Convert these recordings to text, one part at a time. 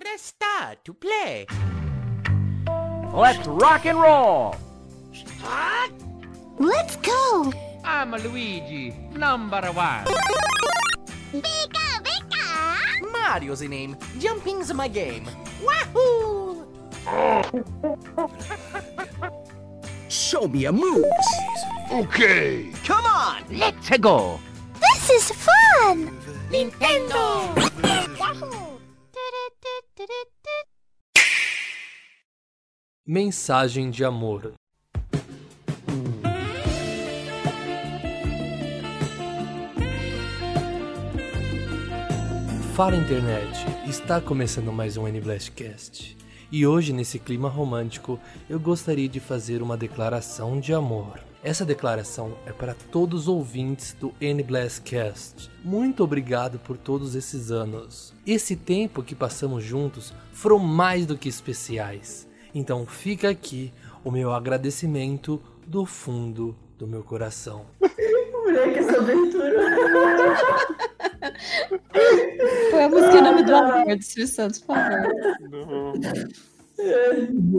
Press star to play. Let's rock and roll! Let's go! I'm Luigi, number one. Pika, pika! Mario's the name. Jumping's my game. Wahoo! Show me your moves. Okay. Come on, let's go! This is fun! Nintendo! Mensagem de amor. Fala internet, está começando mais um N-Blastcast. E hoje, nesse clima romântico, eu gostaria de fazer uma declaração de amor. Essa declaração é para todos os ouvintes do N-Blastcast. Muito obrigado por todos esses anos. Esse tempo que passamos juntos foram mais do que especiais. Então fica aqui o meu agradecimento do fundo do meu coração. Moleque, essa abertura. Foi a música em nome do amor Silvio Santos, por favor.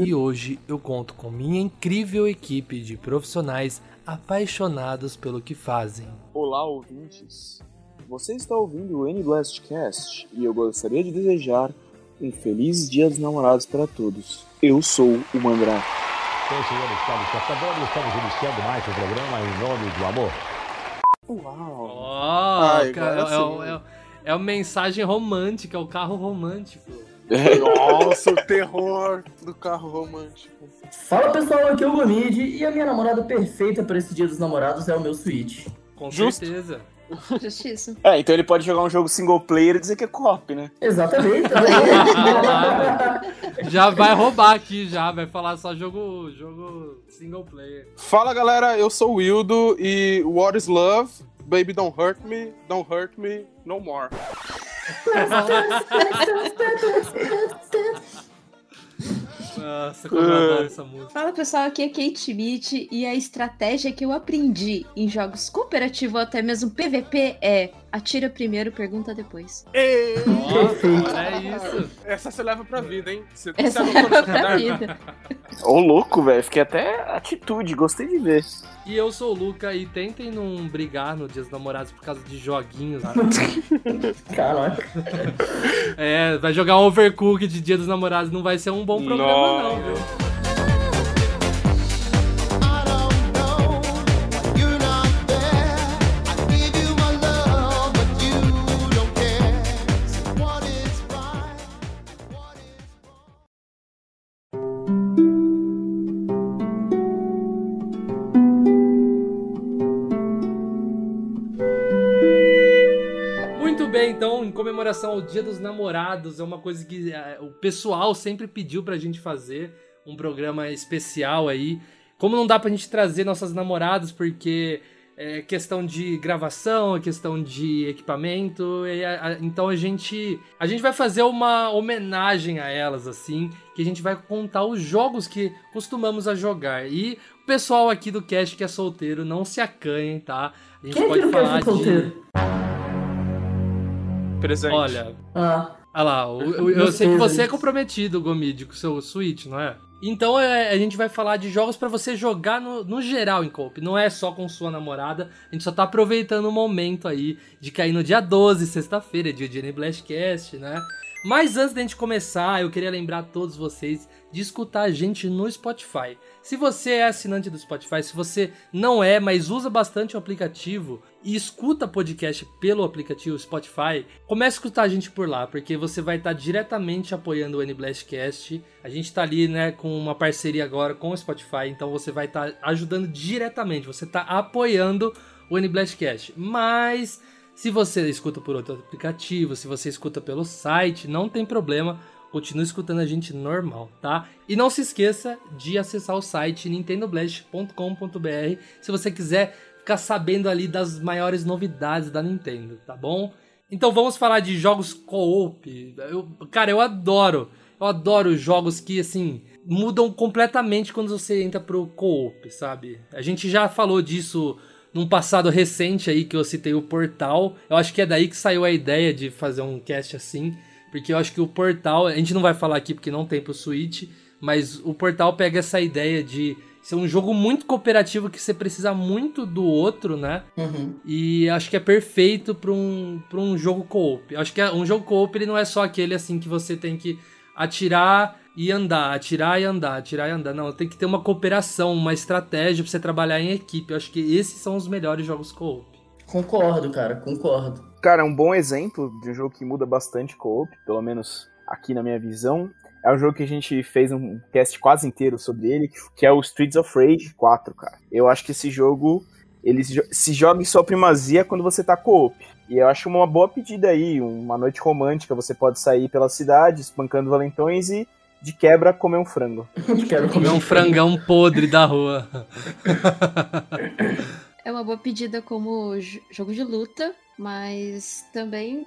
E hoje eu conto com minha incrível equipe de profissionais apaixonados pelo que fazem. Olá, ouvintes. Você está ouvindo o N-Blastcast e eu gostaria de desejar um feliz Dia dos Namorados para todos. Eu sou o Mandrake. Bem, senhores telespectadores, estamos iniciando mais um programa em nome do amor. Uau! Oh, Ai, cara, é, sim. é, é uma mensagem romântica, é o carro romântico. Nossa, o terror do carro romântico. Fala pessoal, aqui é o Gomid e a minha namorada perfeita para esse dia dos namorados é o meu Switch. Com Justo. certeza. Justiça. É, então ele pode jogar um jogo single player e dizer que é co-op, né? Exatamente. Já vai roubar aqui, já. Vai falar só jogo, jogo single player. Fala galera, eu sou o Wildo e What is Love? Baby don't hurt me, don't hurt me no more. Nossa, como eu adoro essa música. Fala pessoal, aqui é Kate Schmidt e a estratégia que eu aprendi em jogos cooperativos ou até mesmo PVP é atira primeiro, pergunta depois. Ei, Nossa, olha isso. essa você leva pra vida, hein? Você, Essa você é seu pra vida. Ô, louco, velho. Fiquei até atitude, gostei de ver. E eu sou o Luca e tentem não brigar no Dia dos Namorados por causa de joguinhos. Caraca. É, vai jogar um Overcooked de Dia dos Namorados, não vai ser um bom programa não, viu? Comemoração ao Dia dos Namorados, é uma coisa que eh, o pessoal sempre pediu pra gente fazer, um programa especial aí. Como não dá pra gente trazer nossas namoradas, porque é questão de gravação, é questão de equipamento, e a- a- então a gente a gente vai fazer uma homenagem a elas assim, que a gente vai contar os jogos que costumamos a jogar. E o pessoal aqui do cast que é solteiro, não se acanhem, tá? A gente Quem é que pode falar ser solteiro? Presente. Olha, Ah, Olha lá, eu, Meus sei que você é comprometido, Gomid, com o seu Switch, não é? Então é, a gente vai falar de jogos pra você jogar no, no geral em coop. Não é só com sua namorada. A gente só tá aproveitando o momento aí de cair no dia 12, sexta-feira, é dia de Blastcast, né? Mas antes da gente começar, eu queria lembrar a todos vocês de escutar a gente no Spotify. Se você é assinante do Spotify, se você não é, mas usa bastante o aplicativo e escuta podcast pelo aplicativo Spotify, comece a escutar a gente por lá, porque você vai estar diretamente apoiando o NBlastcast. A gente está ali, né, com uma parceria agora com o Spotify, então você vai estar ajudando diretamente, você está apoiando o NBlastcast. Mas se você escuta por outro aplicativo, se você escuta pelo site, não tem problema. Continue escutando a gente normal, tá? E não se esqueça de acessar o site nintendoblast.com.br se você quiser ficar sabendo ali das maiores novidades da Nintendo, tá bom? Então vamos falar de jogos co-op. Cara, eu adoro. Eu adoro jogos que, assim, mudam completamente quando você entra pro co-op, sabe? A gente já falou disso num passado recente aí que eu citei o Portal. Eu acho que é daí que saiu a ideia de fazer um cast assim. porque eu acho que o Portal, a gente não vai falar aqui porque não tem pro Switch, mas o Portal pega essa ideia de ser um jogo muito cooperativo que você precisa muito do outro, né? Uhum. E acho que é perfeito para um, pra um jogo co-op. Acho que é- um jogo co-op ele não é só aquele assim que você tem que atirar e andar, atirar e andar, atirar e andar. Não, tem que ter uma cooperação, uma estratégia pra você trabalhar em equipe. Eu acho que esses são os melhores jogos co-op. Concordo, cara, concordo. Cara, um bom exemplo de um jogo que muda bastante co-op, pelo menos aqui na minha visão, é um jogo que a gente fez um cast quase inteiro sobre ele, que é o Streets of Rage 4, cara. Eu acho que esse jogo, ele se jo- se joga em sua primazia quando você tá co-op. E eu acho uma boa pedida aí, uma noite romântica, você pode sair pela cidade, espancando valentões e, de quebra, comer um frango. Quero Comer um frangão podre da rua. É uma boa pedida como jogo de luta, mas também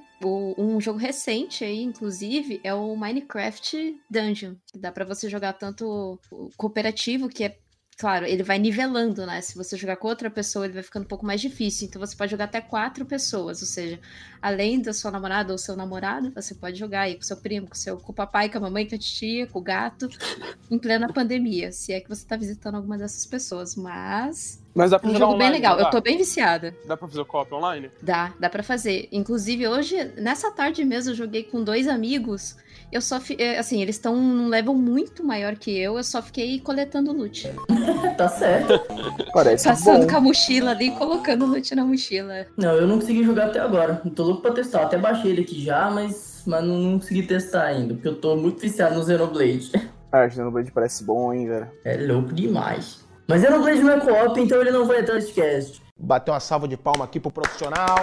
um jogo recente aí, inclusive, é o Minecraft Dungeon, que dá pra você jogar tanto o cooperativo, que é Claro, ele vai nivelando, né? Se você jogar com outra pessoa, ele vai ficando um pouco mais difícil. Então você pode jogar até quatro pessoas. Ou seja, além da sua namorada ou seu namorado, você pode jogar aí com seu primo, com, seu, com o papai, com a mamãe, com a titia, com o gato, em plena pandemia. Se é que você tá visitando alguma dessas pessoas. Mas. Mas dá pra um jogar jogo bem online, legal. não Eu tô bem viciada. Dá pra fazer o co-op online? Dá, dá pra fazer. Inclusive, hoje, nessa tarde mesmo, eu joguei com dois amigos. Eu só, fi- eh, assim, eles estão num level muito maior que eu, eu só fiquei coletando loot. tá certo. Parece Passando bom. com a mochila ali e colocando loot na mochila. Não, eu não consegui jogar até agora. Eu tô louco pra testar. Até baixei ele aqui já, mas, mas não, não consegui testar ainda. Porque eu tô muito viciado no Xenoblade. Ah, Xenoblade parece bom, hein, velho. É louco demais. Mas Xenoblade não é co-op, então ele não vai entrar nesse cast. Bateu uma salva de palma aqui pro profissional.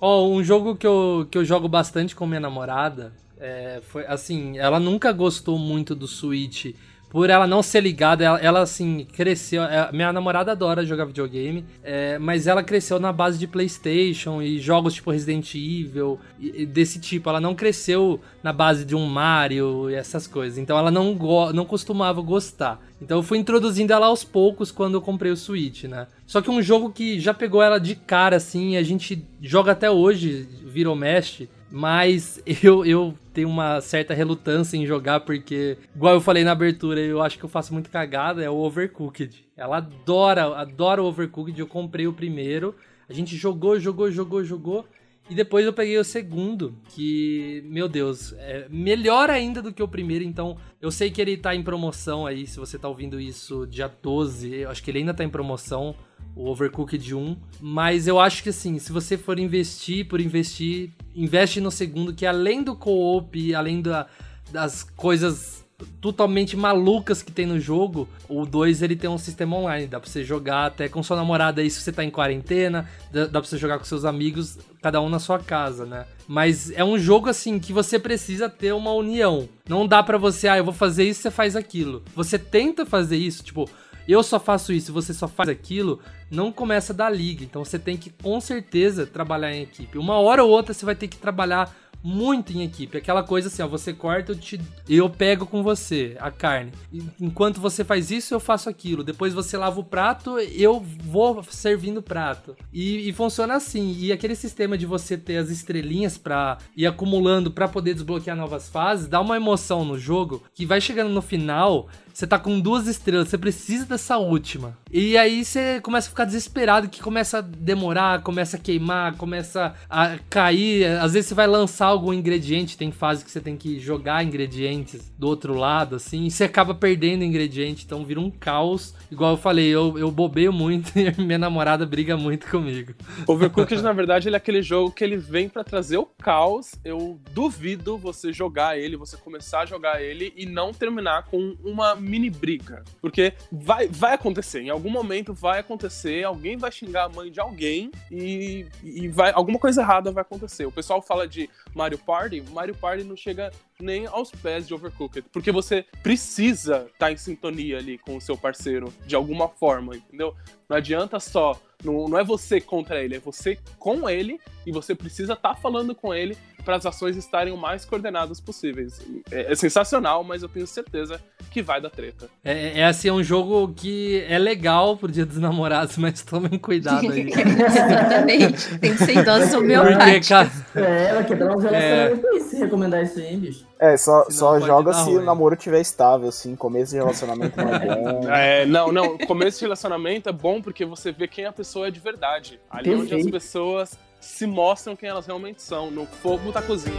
Ó, um jogo que eu, que eu jogo bastante com minha namorada é, foi assim, ela nunca gostou muito do Switch. Por ela não ser ligada, ela, ela, assim, cresceu. é, minha namorada adora jogar videogame, é, mas ela cresceu na base de PlayStation e jogos tipo Resident Evil, e- e desse tipo. Ela não cresceu na base de um Mario e essas coisas. Então ela não, não costumava gostar. Então eu fui introduzindo ela aos poucos quando eu comprei o Switch, né? Só que um jogo que já pegou ela de cara, assim, a gente joga até hoje, vira ou mexe, mas eu, eu tenho uma certa relutância em jogar porque, igual eu falei na abertura, eu acho que eu faço muito cagada, é o Overcooked. Ela adora, adora o Overcooked, eu comprei o primeiro, a gente jogou, jogou, jogou, jogou, e depois eu peguei o segundo, que, meu Deus, é melhor ainda do que o primeiro, então eu sei que ele tá em promoção aí, se você tá ouvindo isso dia 12, eu acho que ele ainda tá em promoção, o Overcooked 1, mas eu acho que assim, se você for investir por investir, investe no segundo, que além do co-op, além da, das coisas totalmente malucas que tem no jogo, o 2 ele tem um sistema online, dá pra você jogar até com sua namorada aí se você tá em quarentena, dá, dá pra você jogar com seus amigos, cada um na sua casa, né? Mas é um jogo assim que você precisa ter uma união. Não dá pra você, ah, eu vou fazer isso, você faz aquilo. Você tenta fazer isso, tipo, eu só faço isso, você só faz aquilo, não começa da liga. Então você tem que com certeza trabalhar em equipe. Uma hora ou outra você vai ter que trabalhar muito em equipe. Aquela coisa assim, ó, você corta, eu, te, eu pego com você a carne. Enquanto você faz isso, eu faço aquilo. Depois você lava o prato, eu vou servindo o prato. E, e funciona assim. E aquele sistema de você ter as estrelinhas pra ir acumulando pra poder desbloquear novas fases, dá uma emoção no jogo que vai chegando no final, você tá com duas estrelas, você precisa dessa última. E aí você começa a ficar desesperado, que começa a demorar, começa a queimar, começa a cair. Às vezes você vai lançar algum ingrediente, tem fase que você tem que jogar ingredientes do outro lado, assim, e você acaba perdendo ingrediente, então vira um caos. Igual eu falei, eu, eu bobeio muito e minha namorada briga muito comigo. Overcooked, na verdade, ele é aquele jogo que ele vem pra trazer o caos. Eu duvido você jogar ele, você começar a jogar ele e não terminar com uma mini briga. Porque vai, vai acontecer, em algum momento vai acontecer, alguém vai xingar a mãe de alguém e, e vai, alguma coisa errada vai acontecer. O pessoal fala de Mario Party, Mario Party não chega nem aos pés de Overcooked, porque você precisa estar em sintonia ali com o seu parceiro de alguma forma, entendeu? Não adianta só não, não é você contra ele, é você com ele e você precisa estar falando com ele para as ações estarem o mais coordenadas possíveis. É, é sensacional, mas eu tenho certeza que vai dar treta. É, é assim, é um jogo que é legal pro Dia dos Namorados, mas tomem cuidado aí. Exatamente. Tem que ser idosos Porque, homeopáticos. cara, É, vai quebrar os É. se recomendar isso aí, bicho. É, só, Senão só joga se ruim. o namoro estiver estável, assim, começo de relacionamento não é bom. É, não, não. Começo de relacionamento é bom porque você vê quem a pessoa é de verdade. Ali onde as Perfeito. pessoas se mostram quem elas realmente são, no fogo da cozinha.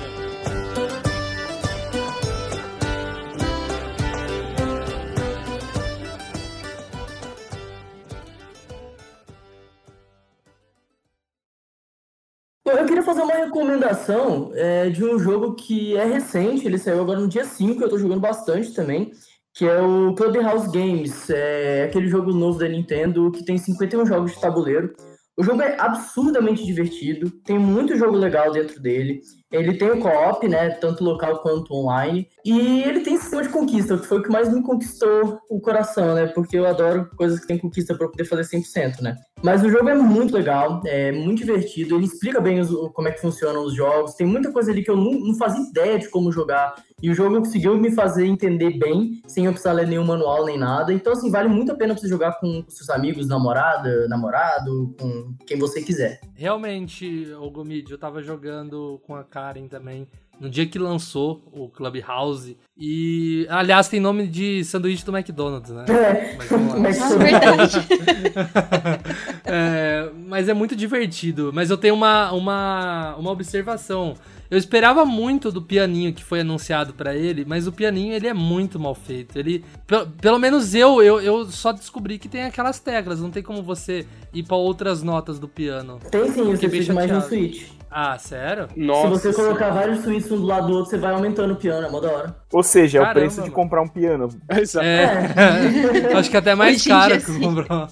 Eu queria fazer uma recomendação é, de um jogo que é recente, ele saiu agora no dia 5, eu tô jogando bastante também, que é o Clubhouse Games, é aquele jogo novo da Nintendo que tem 51 jogos de tabuleiro. O jogo é absurdamente divertido, tem muito jogo legal dentro dele. Ele tem o co-op, né, tanto local quanto online, e ele tem sistema de conquista, que foi o que mais me conquistou o coração, né, porque eu adoro coisas que tem conquista para poder fazer 100%, né. Mas o jogo é muito legal, é muito divertido, ele explica bem os- como é que funcionam os jogos, tem muita coisa ali que eu não, não fazia ideia de como jogar, e o jogo conseguiu me fazer entender bem, sem eu precisar ler nenhum manual nem nada, então assim, vale muito a pena você jogar com seus amigos, namorada, namorado, com quem você quiser. realmente, o Gomid, eu tava jogando com a Karen também. No dia que lançou o Clubhouse. E, aliás, tem nome de sanduíche do McDonald's, né? É, Mas mas Nossa, verdade. É, mas é muito divertido. Mas eu tenho uma, uma, uma observação. Eu esperava muito do pianinho que foi anunciado pra ele, mas o pianinho ele é muito mal feito. Ele, pe- pelo menos eu, eu, eu só descobri que tem aquelas teclas. Não tem como você ir pra outras notas do piano. Tem sim, você precisa mais no. Switch. Ah, sério? Nossa. Se você Senhora. colocar vários suítes um do lado do outro, você vai aumentando o piano, é mó da hora. Ou seja, é o Caramba, preço de mano. comprar um piano. Exato. É. Acho que até mais Hoje caro que sim. comprar.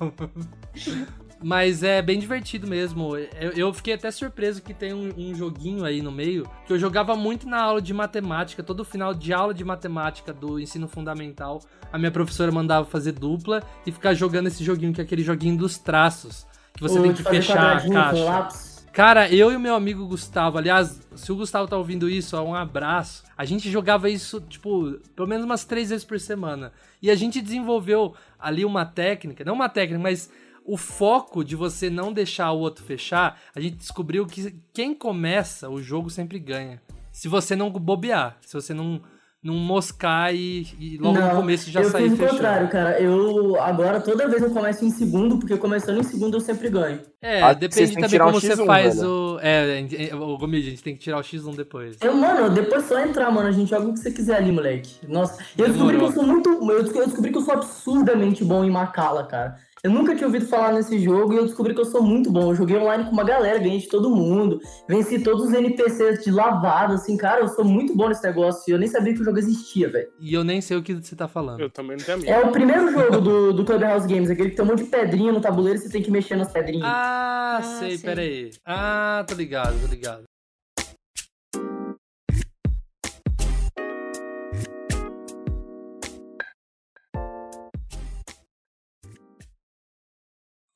Mas é bem divertido mesmo. Eu, eu fiquei até surpreso que tem um, um joguinho aí no meio que eu jogava muito na aula de matemática. Todo final de aula de matemática do ensino fundamental, a minha professora mandava fazer dupla e ficar jogando esse joguinho, que é aquele joguinho dos traços. Que você Ou tem de que fechar a caixa. lápis. Cara, eu e o meu amigo Gustavo, aliás, se o Gustavo tá ouvindo isso, ó, um abraço. A gente jogava isso, tipo, pelo menos umas três vezes por semana. E a gente desenvolveu ali uma técnica, não uma técnica, mas o foco de você não deixar o outro fechar, a gente descobriu que quem começa o jogo sempre ganha. Se você não bobear, se você não, não moscar e, e logo no começo já eu sair fiz o fechando. contrário, cara. Eu agora toda vez eu começo em segundo, porque começando em segundo eu sempre ganho. É, Ah, depende também tirar como você X1, faz velho. o. É, é, o Gomide, a gente tem que tirar o X1 depois. Eu, mano, depois só entrar, mano. A gente joga o que você quiser ali, moleque. Nossa, eu descobri que Demorou. eu sou muito. Eu eu descobri que eu sou absurdamente bom em Macala, cara. Eu nunca tinha ouvido falar nesse jogo e eu descobri que eu sou muito bom. Eu joguei online com uma galera, ganhei de todo mundo. Venci todos os NPCs de lavada, assim, cara. Eu sou muito bom nesse negócio. e Eu nem sabia que o jogo existia, velho. E eu nem sei o que você tá falando. Eu também não tenho. É o primeiro jogo do, do Clubhouse Games, aquele que tem um monte de pedrinha no tabuleiro e você tem que mexer nas pedrinhas. Ah, Ah, sei, sei. peraí. Ah, tô ligado, tô ligado.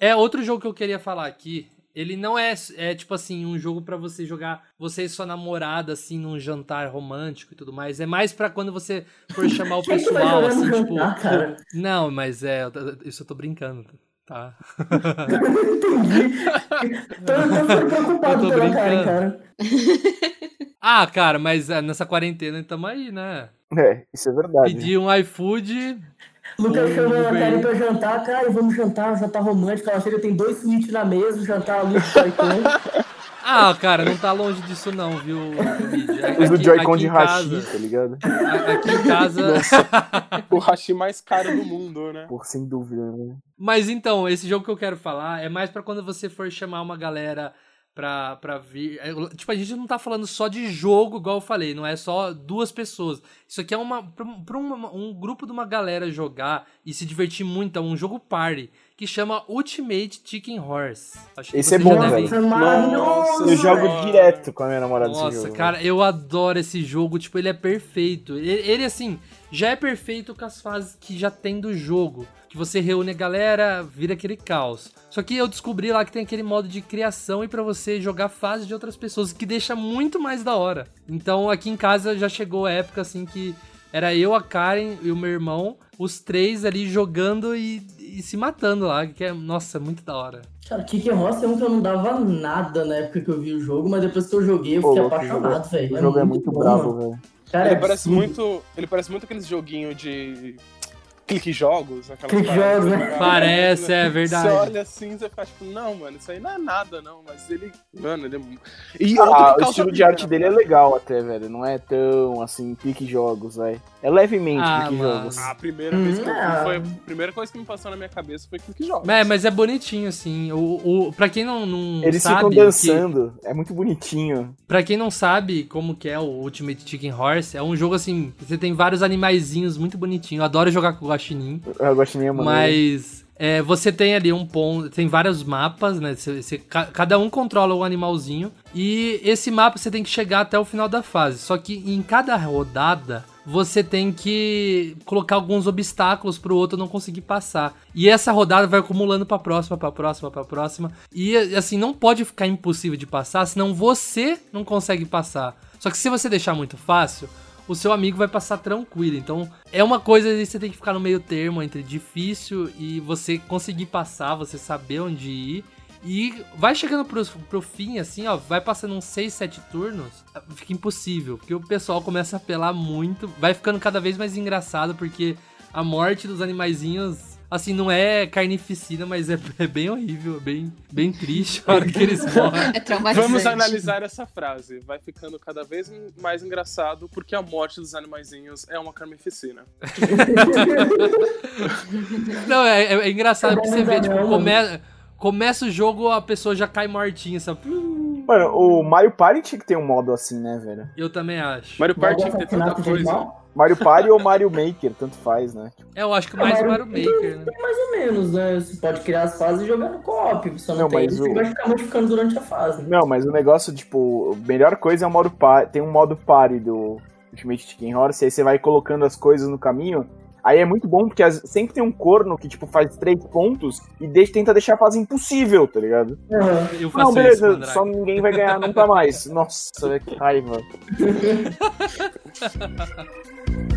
É outro jogo que eu queria falar aqui. Ele não é, é tipo assim, um jogo pra você jogar você e sua namorada, assim, num jantar romântico e tudo mais. É mais pra quando você for chamar o pessoal, assim, tipo. jantar, cara? Não, mas é, eu isso eu tô brincando, tá? Entendi. tô, tô preocupado Eu tô pela Karen, brincando. cara. Ah, cara, mas é, nessa quarentena tamo aí, né? É, isso é verdade. Pedir um iFood. Lucas chamou a aí. pra jantar, cara, vamos jantar, um jantar romântico. Ela chega, tem dois suítes na mesa, o jantar ali do Joy-Con. Ah, cara, não tá longe disso não, viu? Os do Joy-Con de Hashi, tá ligado? a- Aqui em casa. O hashi mais caro do mundo, né? Por sem dúvida, né? Mas então, esse jogo que eu quero falar é mais pra quando você for chamar uma galera pra, pra vir. é, Tipo, a gente não tá falando só de jogo, igual eu falei, não é só duas pessoas. Isso aqui é uma pra, um- pra uma- um grupo de uma galera jogar e se divertir muito, é um jogo party. que chama Ultimate Chicken Horse. Acho que Esse é bom, já devem- velho. Maravilhoso! Eu jogo direto com a minha namorada Nossa, jogo. cara, eu adoro esse jogo. Tipo, ele é perfeito. Ele, ele, assim, já é perfeito com as fases que já tem do jogo. Que você reúne a galera, vira aquele caos. Só que eu descobri lá que tem aquele modo de criação e pra você jogar fases de outras pessoas, que deixa muito mais da hora. Então aqui em casa já chegou a época assim que era eu, a Karen e o meu irmão, os três ali jogando e, e se matando lá, que é, nossa, muito da hora. Cara, Kick Ross é um que eu não dava nada na época que eu vi o jogo, mas depois que eu joguei, eu Pô, fiquei o apaixonado, velho. O jogo é muito bom, bravo, mano. velho. Cara, ele é parece muito. Ele parece muito aqueles joguinhos de. Clique jogos, Clique paradas jogos, né? joga. Parece, é verdade. Você olha assim, você fica tipo, não, mano, isso aí não é nada, não. Mas ele. Mano, ele é. mu- E outro Ah, que o estilo de arte dele é legal até, velho. Não é tão assim, pique jogos, velho. É levemente Ah, pique mano. jogos. A primeira vez que eu Hum, vi foi. é. A primeira coisa que me passou na minha cabeça foi clique jogos. É, mas é bonitinho, assim. O, o, pra quem não, não Eles sabe. ficam que- dançando. É muito bonitinho. Pra quem não sabe como que é o Ultimate Chicken Horse, é um jogo assim, você tem vários animaizinhos muito bonitinhos. Eu adoro jogar com o Guaxinim, Eu gosto nem mano. mas é, você tem ali um ponto, tem vários mapas, né? Você, você- ca- cada um controla um animalzinho e esse mapa você tem que chegar até o final da fase. Só que em cada rodada você tem que colocar alguns obstáculos pro outro não conseguir passar. E essa rodada vai acumulando pra próxima, pra próxima, pra próxima. E assim, não pode ficar impossível de passar, senão você não consegue passar. Só que se você deixar muito fácil, o seu amigo vai passar tranquilo. Então, é uma coisa que você tem que ficar no meio termo entre difícil e você conseguir passar, você saber onde ir. E vai chegando pro, pro fim, assim, ó, vai passando uns 6, 7 turnos, fica impossível, porque o pessoal começa a apelar muito, vai ficando cada vez mais engraçado, porque a morte dos animaizinhos, assim, não é carnificina, mas é, é bem horrível, é bem, bem triste a hora que eles morrem. É traumatizante. Vamos analisar essa frase. Vai ficando cada vez mais engraçado porque a morte dos animaizinhos é uma carnificina. Não, é, é- é engraçado porque você vê, tipo, come- começa o jogo, a pessoa já cai mortinha, sabe? Mano, o Mario Party tinha que ter um modo assim, né, velho? Eu também acho. Mario Party tinha que ter tanta coisa. Mario Party ou Mario Maker, tanto faz, né? É, eu acho que mais o Mario Maker, né? Mais ou menos, né? Você pode criar as fases e jogar no co-op. Você não, Não, tem mas isso, você o- vai ficar modificando durante a fase. né? Não, mas o negócio, tipo, a melhor coisa é o modo party. Tem um modo party do Ultimate Chicken Horse, aí você vai colocando as coisas no caminho. Aí é muito bom, porque as- sempre tem um corno que, tipo, faz três pontos e deixa, tenta deixar a fase impossível, tá ligado? Faço Não, beleza, isso, só ninguém vai ganhar nunca mais. Nossa, que raiva.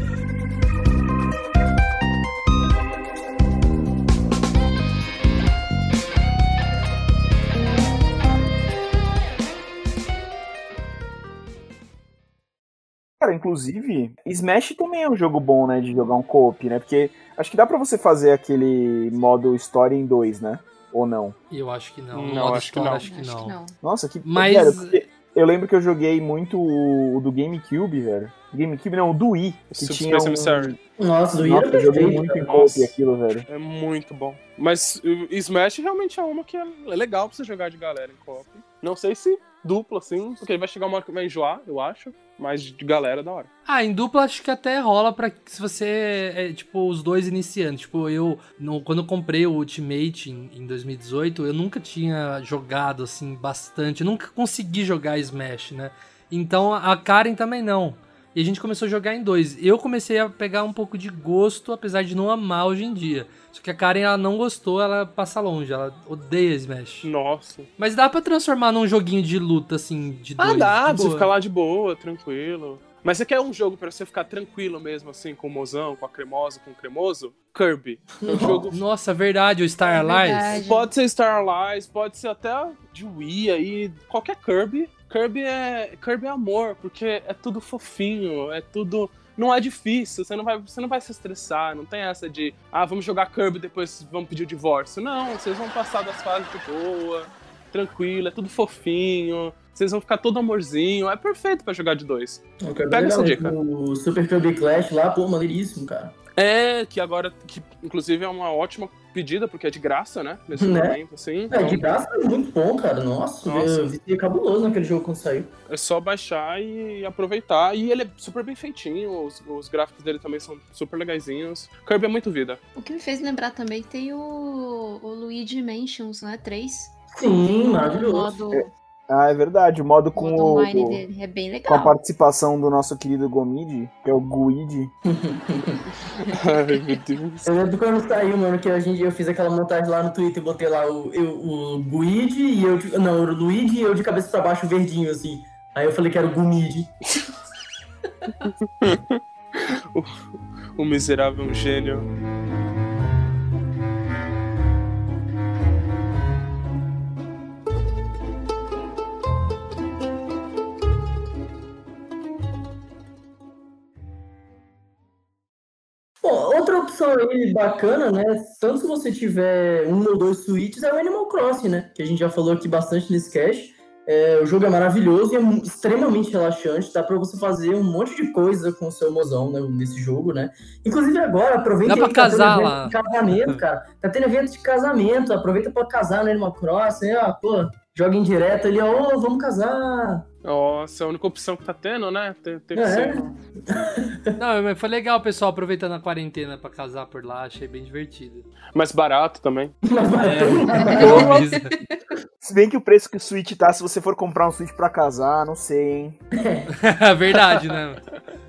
Cara, inclusive, Smash também é um jogo bom, né, de jogar um co-op, né? Porque acho que dá pra você fazer aquele modo história em dois, né? Ou não? Eu acho que não. Não, acho que história, não. Acho que Acho não. que não. Nossa, que. Mas- porque eu lembro que eu joguei muito o do GameCube, velho. GameCube não, o do Wii. Que Super tinha Space um... Emissary. Nossa, do Nossa, Ira eu joguei muito em Nossa. co-op aquilo, velho. É muito bom. Mas o Smash realmente é uma que é legal pra você jogar de galera em co-op. Não sei se duplo, assim, porque vai chegar uma hora que vai enjoar, eu acho. Mas de galera é da hora. Ah, em dupla acho que até rola pra se você é, tipo, os dois iniciantes. Tipo, eu, no- quando eu comprei o Ultimate em, em 2018, eu nunca tinha jogado, assim, bastante. Eu nunca consegui jogar Smash, né? Então a Karen também não. E a gente começou a jogar em dois. Eu comecei a pegar um pouco de gosto, apesar de não amar hoje em dia. Só que a Karen, ela não gostou, ela passa longe, ela odeia Smash. Nossa. Mas dá pra transformar num joguinho de luta, assim, de Ah, dois. dá, de pra você boa. ficar lá de boa, tranquilo. Mas você quer um jogo pra você ficar tranquilo mesmo, assim, com o mozão, com a cremosa, com o cremoso? Kirby. É um jogo. Nossa, verdade, o Star É Allies. verdade. Pode ser Star Allies, pode ser até de Wii aí, qualquer Kirby. Kirby é, Kirby é amor, porque é tudo fofinho, é tudo. Não é difícil, você não, vai, você não vai se estressar, não tem essa de, ah, vamos jogar Kirby depois vamos pedir o divórcio. Não, vocês vão passar das fases de boa, tranquilo, é tudo fofinho, vocês vão ficar todo amorzinho, é perfeito pra jogar de dois. Pega essa dica. O Super Kirby Clash lá, pô, maneiríssimo, cara. É, que agora, que inclusive é uma ótima pedida, porque é de graça, né? Nesse Né? momento, assim. É, Então, de graça é muito bom, cara. Nossa, Nossa. eu vi cabuloso naquele jogo quando saiu. é só baixar e aproveitar. E ele é super bem feitinho, os, os gráficos dele também são super legaisinhos. Kirby é muito vida. O que me fez lembrar também tem o, o Luigi Mansions, né? 3. Sim, maravilhoso. modo, Ah, é verdade. O modo com, modo o, online dele. É bem com a legal. participação do nosso querido Gomid, que é o Guide. Ai, meu Deus. Eu lembro quando saiu, mano, que a gente, eu fiz aquela montagem lá no Twitter e botei lá o, eu, o Guide e eu. de- Não, o Luigi e eu de cabeça pra baixo verdinho, assim. Aí eu falei que era o Gumid. O miserável é um gênio. Bom, outra opção aí bacana, né? Tanto se você tiver um ou dois Switches, é o Animal Crossing, né? Que a gente já falou aqui bastante nesse cast. É, o jogo é maravilhoso e é extremamente relaxante. Dá pra você fazer um monte de coisa com o seu mozão né, nesse jogo, né? Inclusive agora, aproveita Dá pra aí que tá casar evento lá. de casamento, cara. Tá tendo evento de casamento. Aproveita pra casar no Animal Crossing. Ó, pô, joga em direto ali, ó, vamos casar. Nossa, é a única opção que tá tendo, né? Tem, tem que É. ser. Não, mas foi legal o pessoal aproveitando a quarentena pra casar por lá, achei bem divertido. Mais barato também. É, eu avisa. Se bem que o preço que o Switch tá, se você for comprar um Switch pra casar, não sei, hein? Verdade, né?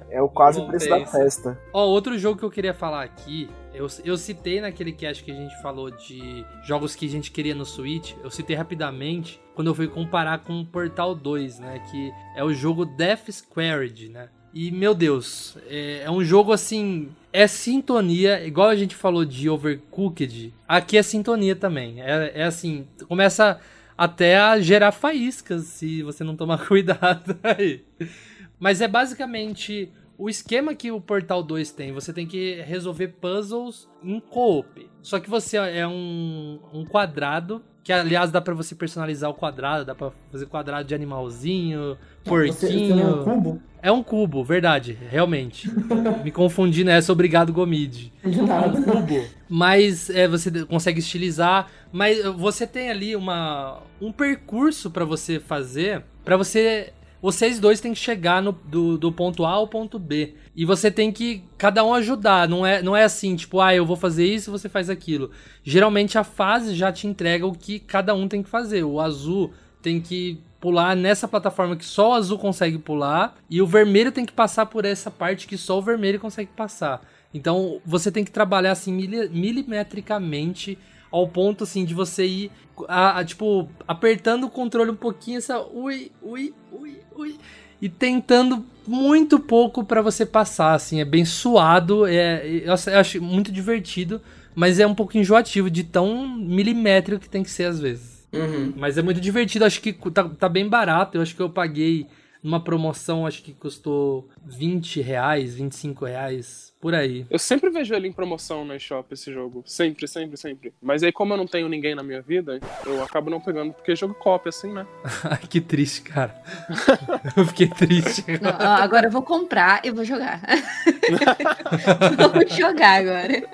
É o quase o preço da festa. Ó, outro jogo que eu queria falar aqui, eu, eu citei naquele cast que a gente falou de jogos que a gente queria no Switch, eu citei rapidamente quando eu fui comparar com o Portal 2, né? Que é o jogo Death Squared, né? E, meu Deus, é, é um jogo assim. É sintonia, igual a gente falou de Overcooked, aqui é sintonia também. É, é assim, começa até a gerar faíscas se você não tomar cuidado aí. Mas é basicamente o esquema que o Portal 2 tem. Você tem que resolver puzzles em co-op. Só que você é um, um quadrado, que aliás dá pra você personalizar o quadrado, dá pra fazer quadrado de animalzinho, Você, você porquinho. não é um cubo? É um cubo, verdade, realmente. Me confundi nessa, obrigado Gomid. De nada. cubo. Mas é, você consegue estilizar, mas você tem ali uma, um percurso pra você fazer, Pra você vocês dois têm que chegar no, do, do ponto A ao ponto B. E você tem que cada um ajudar. Não é, não é assim, tipo, ah, eu vou fazer isso você faz aquilo. Geralmente a fase já te entrega o que cada um tem que fazer. O azul tem que pular nessa plataforma que só o azul consegue pular. E o vermelho tem que passar por essa parte que só o vermelho consegue passar. Então você tem que trabalhar assim mili- milimetricamente ao ponto assim de você ir a, a, tipo apertando o controle um pouquinho essa ui ui ui ui e tentando muito pouco pra você passar assim é bem suado é eu acho- eu acho muito divertido mas é um pouco enjoativo de tão milimétrico que tem que ser às vezes Uhum. mas é muito divertido acho que tá, tá bem barato eu acho que eu paguei numa promoção acho que custou 20 reais 25 reais por aí Eu sempre vejo ele em promoção na eShop, esse jogo. Sempre, sempre, sempre. Mas aí, como eu não tenho ninguém na minha vida, eu acabo não pegando, porque jogo copy, assim, né? Ai, que triste, cara. Eu fiquei triste. Não, ó, agora eu vou comprar e vou jogar. vou jogar agora.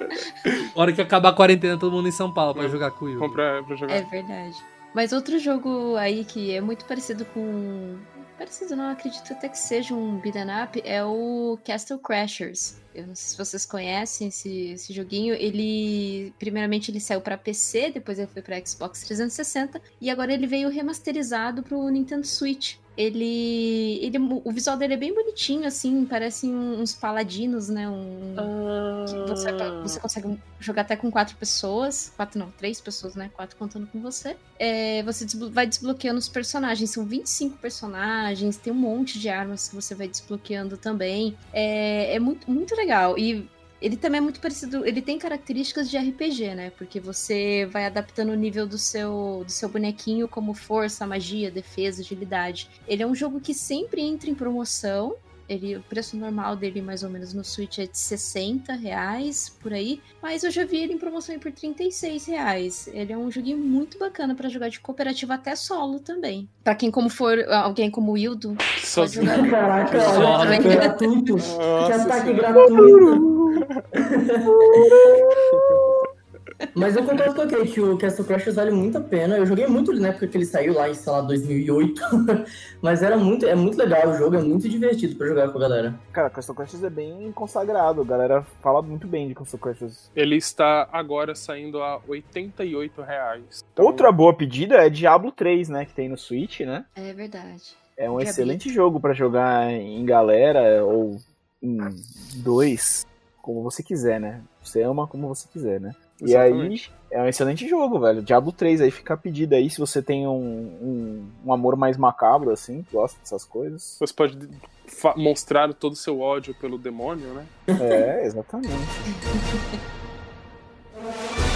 hora que acabar a quarentena, todo mundo em São Paulo pra jogar com o. Comprar pra jogar. É verdade. Mas outro jogo aí que é muito parecido com. Parecido não, acredito até que seja um beat'em up, é o Castle Crashers. Eu não sei se vocês conhecem esse, esse joguinho. Ele. Primeiramente ele saiu pra PC, depois ele foi pra Xbox 360 e agora ele veio remasterizado pro Nintendo Switch. Ele, ele. O visual dele é bem bonitinho, assim, parecem uns paladinos, né? Um, você, você consegue jogar até com quatro pessoas. Quatro não, três pessoas, né? Quatro contando com você. É, você vai desbloqueando os personagens. São 25 personagens, tem um monte de armas que você vai desbloqueando também. É, é muito, muito legal. E ele também é muito parecido. Ele tem características de RPG, né? Porque você vai adaptando o nível do seu, do seu bonequinho como força, magia, defesa, agilidade. Ele é um jogo que sempre entra em promoção. Ele, o preço normal dele, mais ou menos, no Switch é de 60 reais, por aí. Mas eu já vi ele em promoção por 36 reais. Ele é um joguinho muito bacana pra jogar de cooperativa até solo também. Pra quem como for alguém como o Wildo, Sozinho. jogar. Caraca, Só, olha, né? gratuito. Que Nossa ataque gratuito. Mas eu concordo com aquele que o Castle Crashers vale muito a pena. Eu joguei muito na época que ele saiu lá em, sei lá, 2008. Mas era muito, é muito legal o jogo, é muito divertido pra jogar com a galera. Cara, Castle Crashers é bem consagrado. A galera fala muito bem de Castle Crashers. Ele está agora saindo a 88 reais. Então, Outra boa pedida é Diablo 3, né? Que tem no Switch, né? É verdade. É um excelente jogo pra jogar em galera ou em dois, como você quiser, né? Você ama como você quiser, né? E aí Exatamente. é um excelente jogo, velho. Diablo 3 aí fica a pedida aí se você tem um, um, um amor mais macabro, assim, gosta dessas coisas. Você pode mostrar todo o seu ódio pelo demônio, né? É, exatamente.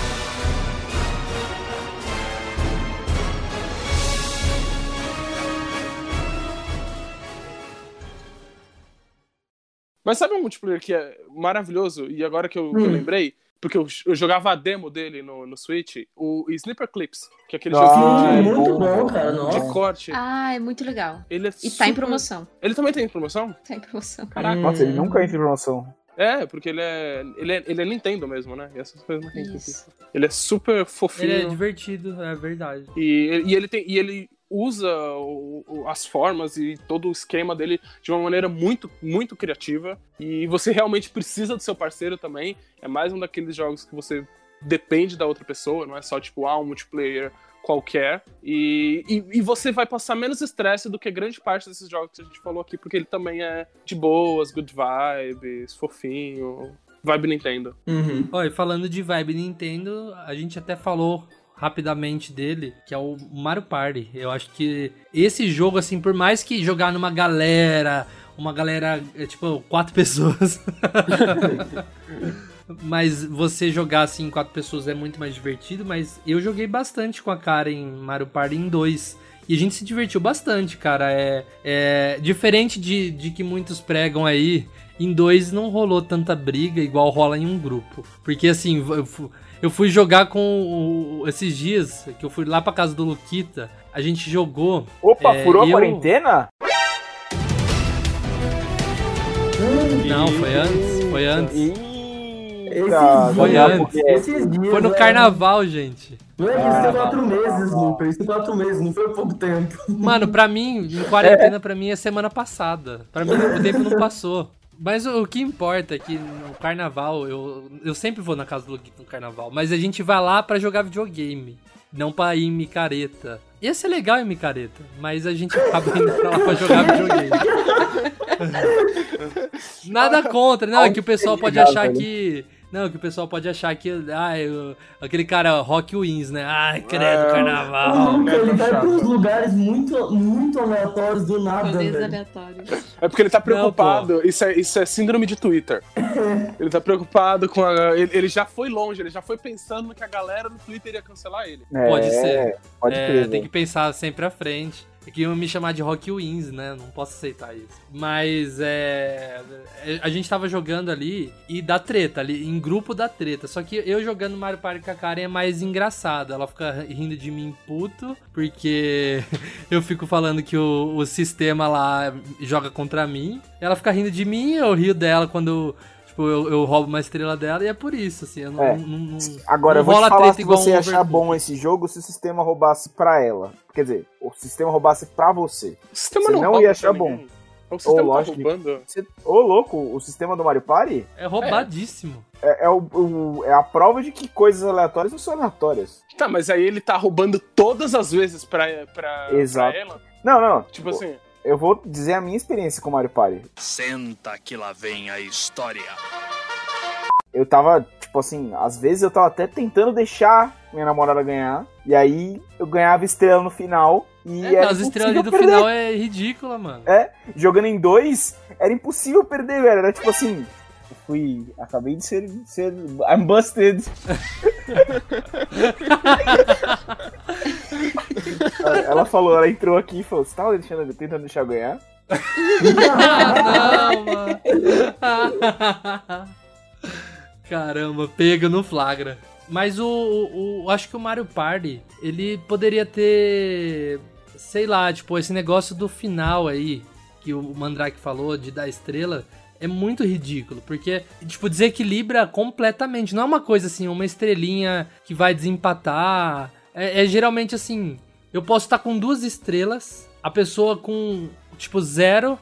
Mas sabe um multiplayer que é maravilhoso? E agora que eu, que eu Hum. lembrei, porque eu, eu jogava a demo dele no, no Switch, o Sniper Clips, que é aquele Ah, joguinho é de, muito bom, bom, cara. de corte. Ah, é muito legal. Ele é E tá em super- promoção. Ele também tá em promoção? Tá em promoção. Caraca. Nossa, ele nunca entra em promoção. É, porque ele é, ele é. Ele é Nintendo mesmo, né? E essas coisas não tem. Ele é super fofinho. Ele é divertido, é verdade. E, e ele tem, e ele usa o- o- as formas e todo o esquema dele de uma maneira muito, muito criativa. E você realmente precisa do seu parceiro também. É mais um daqueles jogos que você depende da outra pessoa, não é só tipo, ah, um multiplayer qualquer. E, e, e você vai passar menos estresse do que grande parte desses jogos que a gente falou aqui, porque ele também é de boas, good vibes, fofinho. Vibe Nintendo. Uhum. E falando de vibe Nintendo, a gente até falou rapidamente dele, que é o Mario Party. Eu acho que esse jogo, assim, por mais que jogar numa galera, uma galera, é, tipo, quatro pessoas. Mas você jogar assim quatro pessoas é muito mais divertido, mas eu joguei bastante com a cara em Mario Party em dois. E a gente se divertiu bastante, cara. É, é diferente de, de que muitos pregam aí. Em dois não rolou tanta briga igual rola em um grupo. Porque assim, eu fu- eu fui jogar com o- esses dias que eu fui lá pra casa do Luquita. A gente jogou. Opa, É, furou a eu- quarentena? Não, foi antes. Foi antes. Eita, Foi dias- antes. Esses dias, Foi no né? carnaval, gente. Moleque, isso tem quatro meses, Luca. Isso tem quatro meses, não foi pouco tempo. Mano, pra mim, quarentena, pra mim é semana passada. Pra mim, o tempo não passou. Mas o, o que importa é que no carnaval, eu, eu sempre vou na casa do Luquito no carnaval, mas a gente vai lá pra jogar videogame, não pra ir em micareta. Ia ser legal em micareta, mas a gente acaba indo pra lá pra jogar videogame. Nada contra, não, é que o pessoal pode achar que. Não, que o pessoal pode achar que. Ah, eu- aquele cara Rock Wins, né? Ai, credo, O carnaval. Luca, ele vai pros lugares muito, muito aleatórios do nada, aleatórios. É porque ele tá preocupado. isso, é, isso é síndrome de Twitter. ele tá preocupado com a. Ele, ele já foi longe, ele já foi pensando que a galera no Twitter ia cancelar ele. Pode É, ser. Pode É, tem que pensar sempre à frente. É que iam me chamar de Rock Wins, né? Não posso aceitar isso. Mas é. é, A gente tava jogando ali e dá treta, ali, em grupo da treta. Só que eu jogando Mario Party com a Karen é mais engraçado. Ela fica rindo de mim puto, porque eu fico falando que o, o sistema lá joga contra mim. Ela fica rindo de mim, eu rio dela quando. Tipo, eu, eu roubo uma estrela dela e é por isso, assim. Eu não, É. não- não- Agora, não eu vou te falar se você um achar bom esse jogo se o sistema roubasse pra ela. Quer dizer, o sistema roubasse pra você. O sistema Você não, não ia achar bom. O sistema tá lógico que- roubando. Ô, louco, o sistema do Mario Party É roubadíssimo. é, é o, o- é a prova de que coisas aleatórias não são aleatórias. Tá, mas aí ele tá roubando todas as vezes pra, pra, Exato. pra ela. Não, não. Tipo assim. Eu vou dizer a minha experiência com o Mario Party. Senta que lá vem a história. Eu tava, tipo assim, às vezes eu tava até tentando deixar minha namorada ganhar. E aí eu ganhava estrela no final. E É, era as estrelas ali do perder. final é ridícula, mano. É, jogando em dois, era impossível perder, velho. Era tipo assim. Fui. Acabei de ser. ser I'm busted. ela falou, ela entrou aqui e falou: Você tava deixando, tentando deixar eu ganhar? Ah, não, mano. Caramba, pega no flagra. Mas o, o, o- acho que o Mario Party, ele poderia ter, sei lá, tipo, esse negócio do final aí, que o Mandrake falou de dar estrela é muito ridículo, porque, tipo, desequilibra completamente. Não é uma coisa assim, uma estrelinha que vai desempatar. É, é geralmente assim: eu posso estar com duas estrelas, a pessoa com, tipo, zero,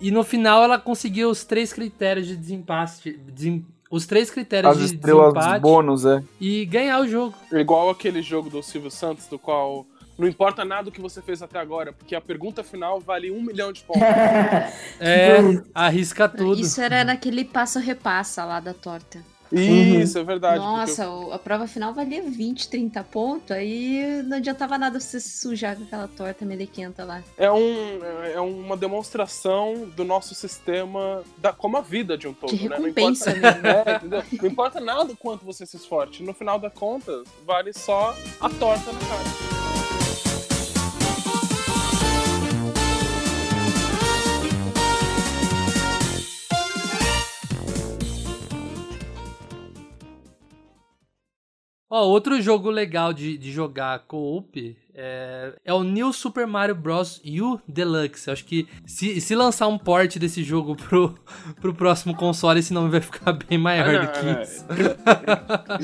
e no final ela conseguiu os três critérios de desempate. desem- os três critérios As de estrelas desempate bônus, é. e ganhar o jogo. Igual aquele jogo do Silvio Santos, do qual não importa nada o que você fez até agora, porque a pergunta final vale um milhão de pontos. É, arrisca tudo. Isso era naquele passo-repassa lá da torta. Isso, é verdade. Nossa, o- a prova final valia 20, 30 pontos, aí não adiantava nada você se sujar com aquela torta melequenta lá. É, um, é uma demonstração do nosso sistema, da, como a vida de um todo, De né? Não recompensa importa, mesmo. É, entendeu? Não importa nada o quanto você se esforce. No final das contas, vale só a torta na cara. Ó, outro jogo legal de, de jogar co-op é, é o New Super Mario Bros. U Deluxe. Acho que se, se lançar um port desse jogo pro, pro próximo console, esse nome vai ficar bem maior Ah, não, do que é. isso.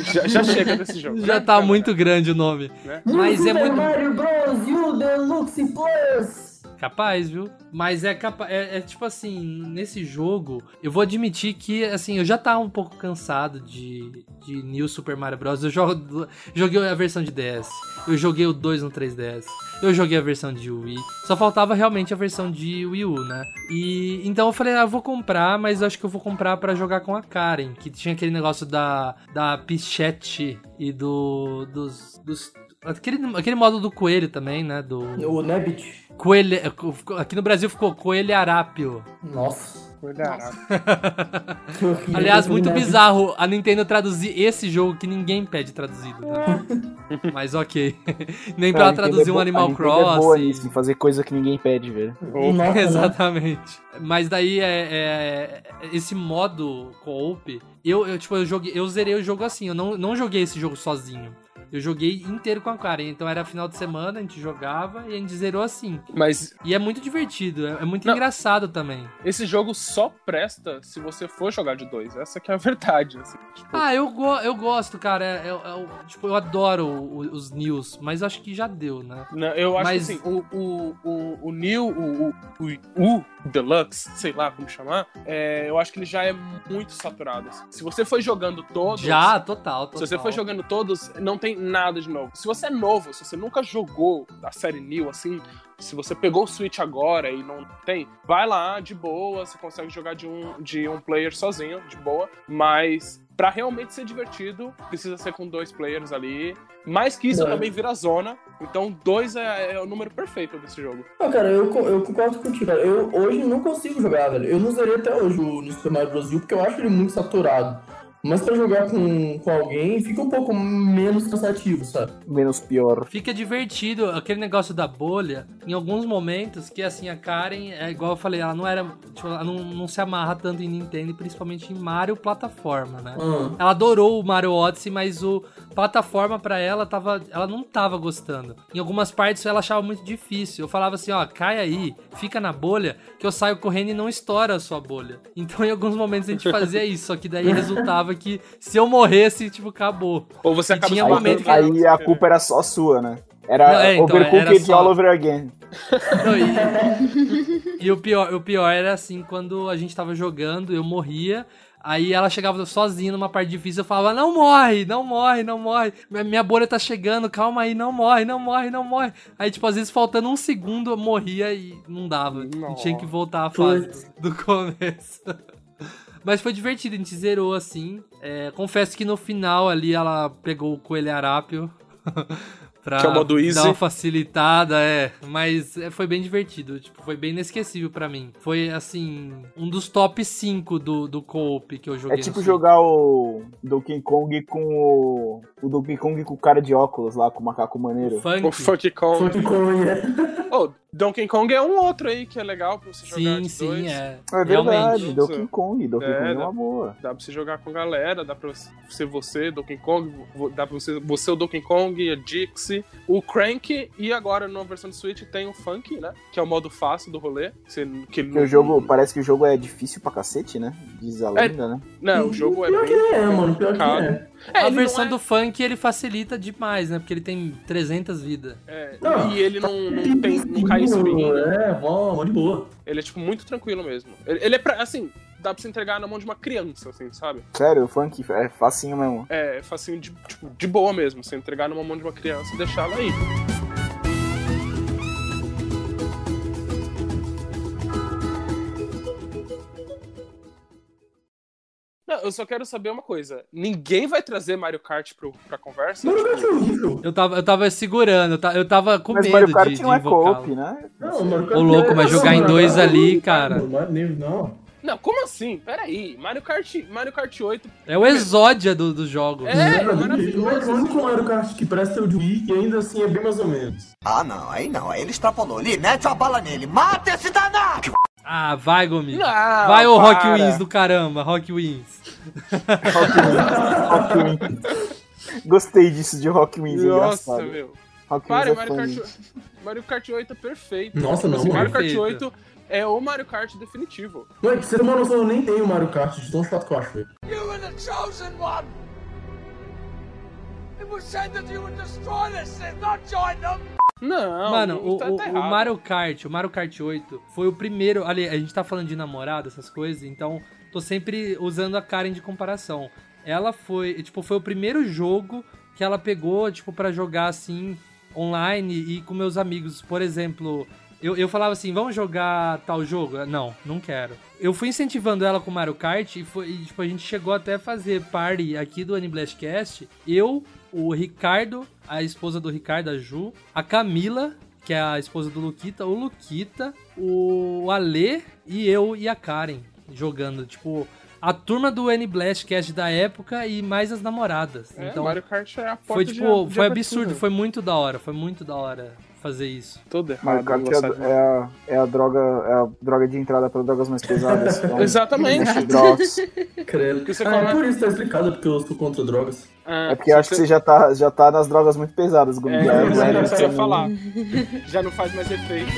Já- já chega desse jogo, Já né, tá muito grande o nome. Né? Mas é Super muito. Mario Bros. U Deluxe Plus! Capaz, viu? Mas é capaz. É, é tipo assim, nesse jogo, eu vou admitir que, assim, eu já tava um pouco cansado de, de New Super Mario Bros. Eu jogo, joguei a versão de DS, eu joguei o 2 no 3DS, eu joguei a versão de Wii. Só faltava realmente a versão de Wii U, né? E então eu falei, ah, eu vou comprar, mas eu acho que eu vou comprar pra jogar com a Karen, que tinha aquele negócio da, da Pichette e do. dos. dos Aquele, aquele modo do coelho também, né? Do. O Nebbit. Coelho. Aqui no Brasil ficou coelho arápio. Nossa. Aliás, Aliás, muito bizarro a Nintendo traduzir esse jogo que ninguém pede traduzido. né? Mas ok. Nem pra ela traduzir é um Animal a Nintendo É boa nisso, em fazer coisa que ninguém pede, velho. Exatamente. Mas daí é, é- esse modo co-op, eu, eu tipo eu joguei, eu zerei o jogo assim, eu não, não joguei esse jogo sozinho. Eu joguei inteiro com a Karen, então era final de semana, a gente jogava e a gente zerou assim. Mas E é muito divertido, é, é muito Não. engraçado também. esse jogo só presta se você for jogar de dois. Essa que é a verdade. assim. Tipo, Ah, eu, go eu gosto, cara. É, é- é tipo, eu adoro os news, mas acho que já deu, né? Não, eu acho Mas- que assim, o, o, o, o New, o, o, o, Deluxe, sei lá como chamar, é, eu acho que ele já é muito saturado. assim. Se você foi jogando todos. Já, total, total. Se você foi jogando todos, não tem nada de novo. Se você é novo, se você nunca jogou a série New, assim, se você pegou o Switch agora e não tem, vai lá de boa, você consegue jogar de um, de um player sozinho, de boa, mas pra realmente ser divertido, precisa ser com dois players ali. Mais que isso, Não. também vira zona. Então, dois é, é o número perfeito desse jogo. Não, cara, eu, eu concordo contigo, cara. Eu hoje não consigo jogar, velho. Eu não zerei até hoje o Super Mario Bros. U porque eu acho ele muito saturado. Mas pra jogar com, com alguém fica um pouco menos cansativo, sabe? Menos pior. Fica divertido aquele negócio da bolha. Em alguns momentos, que assim, a Karen, é igual eu falei, ela não era. Tipo, ela não, não se amarra tanto em Nintendo, principalmente em Mario plataforma, né? Hum. Ela adorou o Mario Odyssey, mas o plataforma pra ela tava. Ela não tava gostando. Em algumas partes ela achava muito difícil. Eu falava assim, ó, cai aí, fica na bolha, que eu saio correndo e não estoura a sua bolha. Então em alguns momentos a gente fazia isso, só que daí resultava que se eu morresse, tipo, acabou. Ou você acaba tinha um que Aí a culpa era só sua, né? Era Não, é, então, Overcooked só- all over again. Não, e e o, pior, o pior era assim, quando a gente tava jogando, eu morria. Aí ela chegava sozinha numa parte difícil, eu falava, não morre, não morre, não morre. Minha, minha bolha tá chegando, calma aí, não morre, não morre, não morre. Aí, tipo, às vezes faltando um segundo eu morria e não dava. E tinha que voltar a fase do, do começo. Mas foi divertido, a gente zerou assim. É, confesso que no final ali ela pegou o coelho arápio. pra Que é o modo easy. dar uma facilitada, é. Mas é, foi bem divertido. Tipo, foi bem inesquecível pra mim. Foi, assim, um dos top 5 do, do co-op que eu joguei. É tipo jogar o Donkey Kong com o. O Donkey Kong com o cara de óculos lá, com o macaco maneiro. Funk. O Funky Kong. Funky Kong, é. Oh, Donkey Kong é um outro aí que é legal pra você jogar Sim, de sim, dois. é. É verdade, Realmente. Donkey Kong. Donkey É, Kong é uma boa. Dá pra você jogar com galera, dá pra ser você, Donkey Kong, dá pra você, você o Donkey Kong, a Dixie, o Crank, e agora na versão de Switch tem o Funk, né? Que é o modo fácil do rolê. que Você, que Porque o jogo, parece que o jogo é difícil pra cacete, né? Diz a É. lenda, né? Não, o jogo é Pior bem que é, mano, pior que é. É, a ele versão não é- do funk ele facilita demais, né? Porque ele tem 300 vidas. é, Não, e ele não, não, tem, não cai em espinho. É, mó, mó de boa. Ele é, tipo, muito tranquilo mesmo. Ele, ele é pra, assim, dá pra você entregar na mão de uma criança, assim, sabe? Sério, o funk é facinho mesmo. É facinho de, tipo, de boa mesmo. Você entregar numa mão de uma criança e deixar ela aí. Eu só quero saber uma coisa. Ninguém vai trazer Mario Kart pro, pra conversa? Mario Kart é horrível. Eu tava, eu tava segurando, eu tava, eu tava com Mas medo Mario Kart de, de não é co-op, né? Não, Mario Kart Ô, louco, é- mas jogar em dois Kart ali, não, cara. Não, não. Não, como assim? Peraí. Mario Kart, Mario Kart 8. É o exódia do, do jogo. É, Não, maravilhoso. O único Mario Kart que presta é o de Wii e ainda assim é bem mais ou menos. Ah, não, aí não, aí ele extrapolou. Ali, mete a bala nele, mata esse danado! Ah, vai, Gomi. Não, vai, ô Rock. Wins do caramba, Rock Wins. Rock Wins. Gostei disso de Rock Wins, Nossa, engraçado. meu. Rock Para, Wins é Mario. Kart, Mario Kart 8 é perfeito. Nossa, não, Assim. Mario Kart Perfeito. 8 é o Mario Kart definitivo. Mano, pra você ter uma noção, eu nem tenho Mario Kart de tão chato que eu acho, velho. You were the chosen one! It was said that you would destroy this not join them! Não, Mano, o, tá, o- tá o errado. Mario Kart, o Mario Kart 8 foi o primeiro. Ali, a gente tá falando de namorada, essas coisas, então tô sempre usando a Karen de comparação. Ela foi, tipo, foi o primeiro jogo que ela pegou, tipo, pra jogar assim, online e com meus amigos. Por exemplo, eu, eu falava assim, vamos jogar tal jogo? Não, não quero. Eu fui incentivando ela com Mario Kart e, foi, e, tipo, a gente chegou até a fazer party aqui do Aniblastcast. Eu, o Ricardo, a esposa do Ricardo, a Ju, a Camila, que é a esposa do Luquita, o Luquita, o Ale e eu e a Karen jogando. Tipo, a turma do N-Blastcast da época e mais as namoradas. É, então, Mario Kart é a porta foi tipo, de foi abertura. absurdo, foi muito da hora, foi muito da hora fazer isso. Todo Mario errado. É, é a, é a droga, é a droga de entrada para drogas mais pesadas. Então, Exatamente. Credo. Porque você Ah, come- é por isso tá explicado, porque eu sou contra drogas. Ah, É porque eu acho que você já tá, já tá nas drogas muito pesadas, Gumi. É, Já é, já isso que eu ia também. falar. Já não faz mais efeito.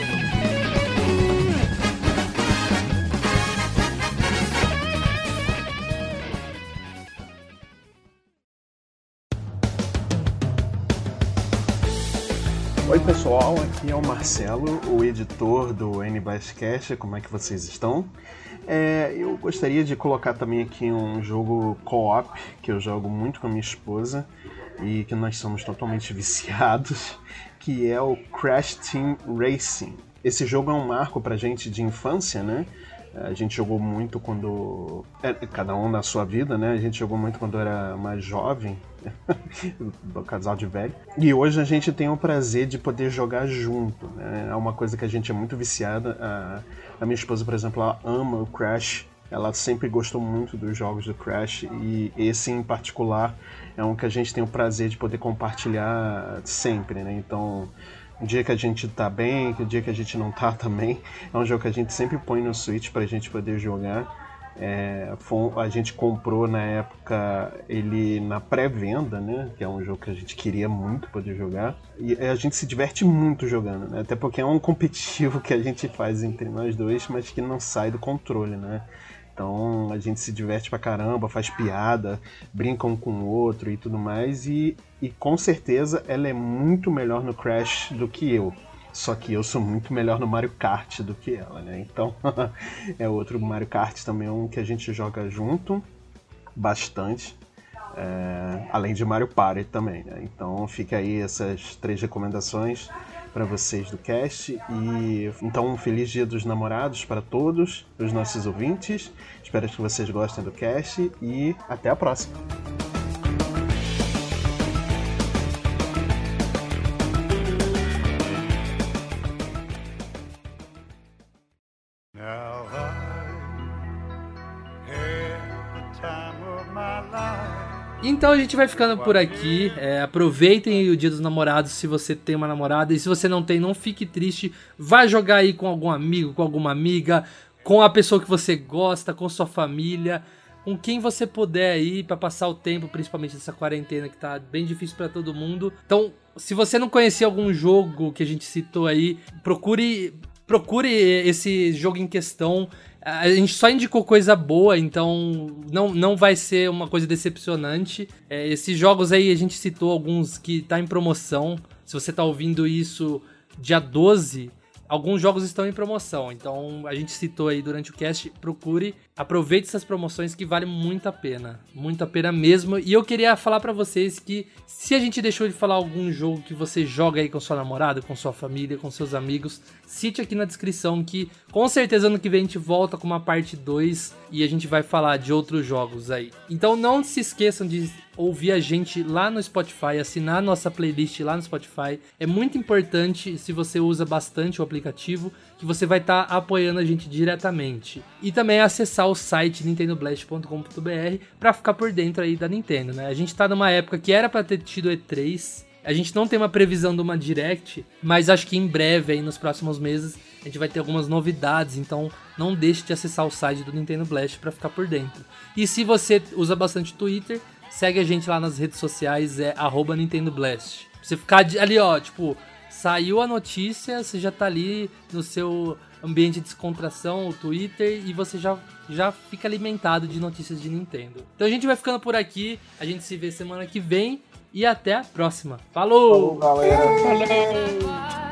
Oi pessoal, aqui é o Marcelo, o editor do NBlastcast, como é que vocês estão? É, eu gostaria de colocar também aqui um jogo co-op que eu jogo muito com a minha esposa e que nós somos totalmente viciados, que é o Crash Team Racing. Esse jogo é um marco pra gente de infância, né? A gente jogou muito quando. é, cada um na sua vida, né? A gente jogou muito quando era mais jovem, do casal de velho. E hoje a gente tem o prazer de poder jogar junto, né? É uma coisa que a gente é muito viciada. A, a minha esposa, por exemplo, ela ama o Crash. Ela sempre gostou muito dos jogos do Crash e esse em particular é um que a gente tem o prazer de poder compartilhar sempre, né? Então, o dia que a gente tá bem, o dia que a gente não tá também, é um jogo que a gente sempre põe no Switch pra gente poder jogar. É, a gente comprou na época ele na pré-venda, né? Que é um jogo que a gente queria muito poder jogar. E a gente se diverte muito jogando, né? Até porque é um competitivo que a gente faz entre nós dois, mas que não sai do controle, né? Então a gente se diverte pra caramba, faz piada, brinca um com o outro e tudo mais. E, e com certeza ela é muito melhor no Crash do que eu. Só que eu sou muito melhor no Mario Kart do que ela, né? Então é outro Mario Kart também, um que a gente joga junto bastante. É, além de Mario Party também, né? Então fica aí essas três recomendações para vocês do cast e então um feliz Dia dos Namorados para todos os nossos ouvintes. Espero que vocês gostem do cast e até a próxima. Então a gente vai ficando por aqui. É, aproveitem o Dia dos Namorados se você tem uma namorada. E se você não tem, não fique triste. Vai jogar aí com algum amigo, com alguma amiga, com a pessoa que você gosta, com sua família, com quem você puder aí para passar o tempo, principalmente nessa quarentena que tá bem difícil para todo mundo. Então, se você não conhecia algum jogo que a gente citou aí, procure procure esse jogo em questão. A gente só indicou coisa boa, então não, não vai ser uma coisa decepcionante. É, esses jogos aí a gente citou alguns que tá em promoção. Se você tá ouvindo isso dia 12, alguns jogos estão em promoção. Então a gente citou aí durante o cast, procure, aproveite essas promoções que vale muito a pena, muito a pena mesmo. E eu queria falar para vocês que se a gente deixou de falar algum jogo que você joga aí com sua namorada, com sua família, com seus amigos, cite aqui na descrição que com certeza ano que vem a gente volta com uma parte 2 e a gente vai falar de outros jogos aí. Então não se esqueçam de ouvir a gente lá no Spotify, assinar nossa playlist lá no Spotify. É muito importante se você usa bastante o aplicativo, que você vai estar tá apoiando a gente diretamente. E também acessar o site nintendoblast.com.br para ficar por dentro aí da Nintendo, né? A gente tá numa época que era para ter tido E3, a gente não tem uma previsão de uma Direct, mas acho que em breve, aí nos próximos meses, a gente vai ter algumas novidades, então não deixe de acessar o site do Nintendo Blast para ficar por dentro. E se você usa bastante Twitter, segue a gente lá nas redes sociais, é arroba Nintendo Blast. Pra você ficar ali, ó, tipo, saiu a notícia, você já tá ali no seu ambiente de descontração, o Twitter, e você já, já fica alimentado de notícias de Nintendo. Então a gente vai ficando por aqui, a gente se vê semana que vem e até a próxima. Falou! Falou galera! Falou!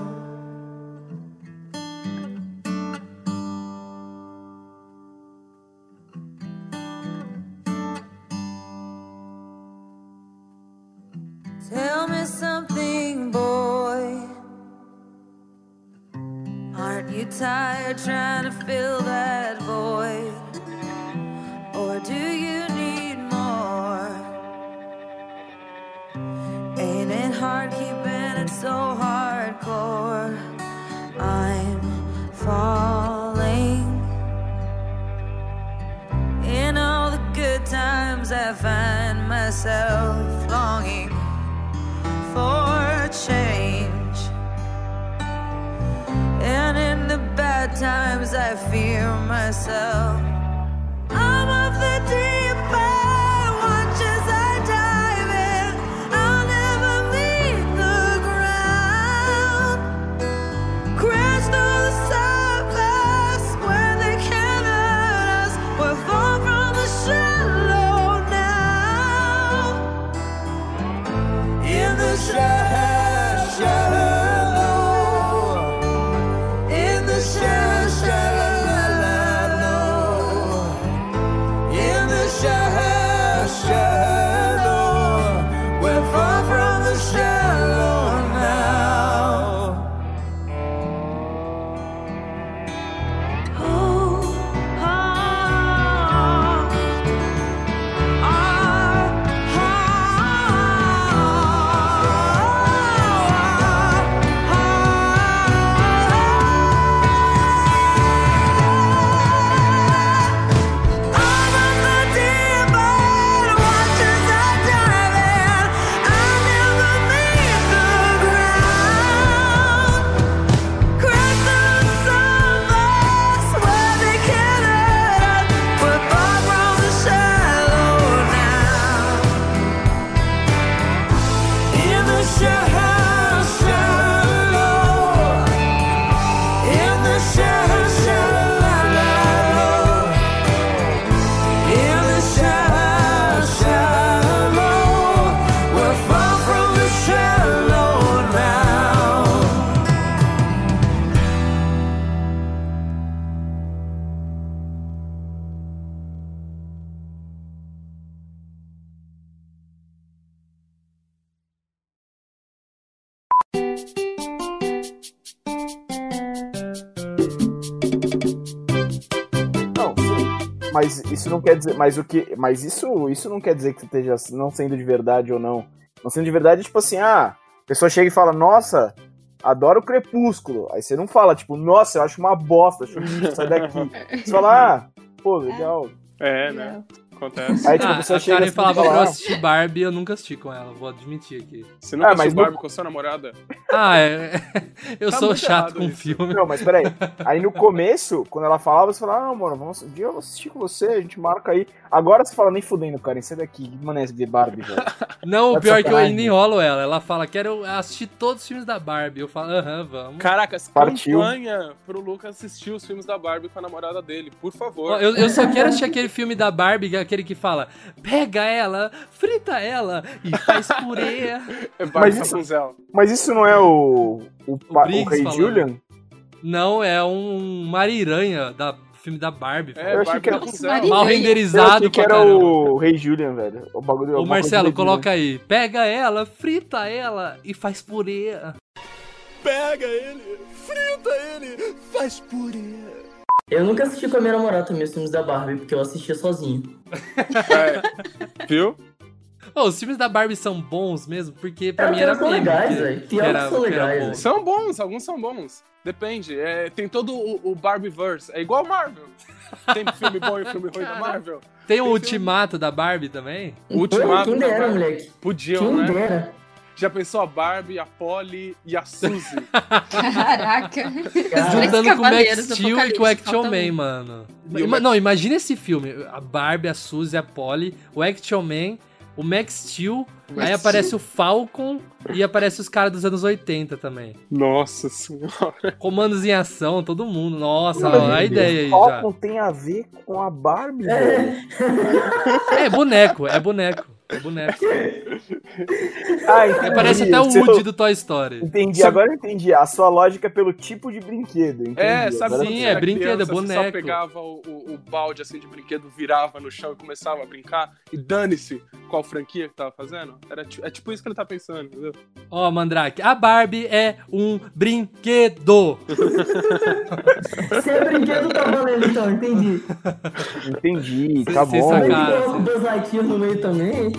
Mas isso não quer dizer. Mas o que. Mas isso, isso não quer dizer que esteja não sendo de verdade ou não. Não sendo de verdade, tipo assim, ah, a pessoa chega e fala, nossa, adoro o crepúsculo. Aí você não fala, tipo, nossa, eu acho uma bosta, acho um lixo, sai daqui. Você fala, ah, pô, legal. É, né? Acontece. Aí, tipo, a Ah, pessoa a chega Karen assim e falava fala, pra eu ah, assistir Barbie eu nunca assisti com ela, vou admitir aqui. Você nunca Ah, assistiu no- Barbie com sua namorada? Ah, é. Eu Tá sou chato com isso. filme. Não, mas peraí. Aí no começo, quando ela falava, você falava, não, mano, vamos, um dia eu vou assistir com você, a gente marca aí. Agora você fala, nem fudendo, Karen, sai daqui, que mané ver Barbie, velho. Não, o Tá de pior é que eu ainda enrolo ela. Ela fala, quero assistir todos os filmes da Barbie. Eu falo, aham, vamos. Caracas, Partiu. campanha pro Lucas assistir os filmes da Barbie com a namorada dele, por favor. Eu, eu só quero assistir aquele filme da Barbie, que é aquele que fala, pega ela, frita ela e faz purê. É Barbie Mas isso-. Mas isso não é o. O, o Briggs Rei falando. Julian? Não, é um Mariranha da filme da Barbie. É, Eu achei que era-. Maria- Mal Eu renderizado achei que era o Rei Julian, velho. O bagulho. Ô alguma coisa Marcelo, coloca aí. Pega ela, frita ela e faz purê. Pega ele, frita ele, faz purê. Eu nunca assisti com a minha namorada também os filmes da Barbie, porque eu assistia sozinho. É. Viu? Ô, os filmes da Barbie são bons mesmo, porque pra É, mim era são meme. legais, velho. que era- são legais, bom. velho. São bons, alguns são bons. Depende. É, tem todo o, o Barbieverse. É igual Marvel. Tem filme bom e filme ruim da Marvel. Tem o Ultimato da Barbie também? O Ultimato Quem da dera, Barbie. moleque. Podiam, Quem né? dera. Já pensou a Barbie, a Polly e a Suzy? Caraca. Juntando com o Max Steel e com o Action Man, um. mano. E Ima- Max- Não, imagina esse filme. A Barbie, a Suzy, a Polly, o Action Man, o Max Steel, aí Steel. aparece o Falcon e aparece os caras dos anos 80 também. Nossa senhora. Comandos em ação, todo mundo. Nossa, ó, a ideia aí já. Falcon tem a ver com a Barbie, velho. É boneco, é boneco. É boneco. Ah, entendi. Parece até o Seu- Woody do Toy Story. Entendi, agora eu entendi. A sua lógica é pelo tipo de brinquedo. Entendi. É, sabe Agora Sim, é você brinquedo, é criança, Você boneco. só pegava o, o- o balde assim de brinquedo, virava no chão e começava a brincar e dane-se qual franquia que tava fazendo? Era, é tipo isso que ele tá pensando, entendeu? Ó, Mandrake, a Barbie é um brinquedo. Se é brinquedo, tá valendo então, entendi. Entendi, tá bom. Buzz Lightyear no meio também?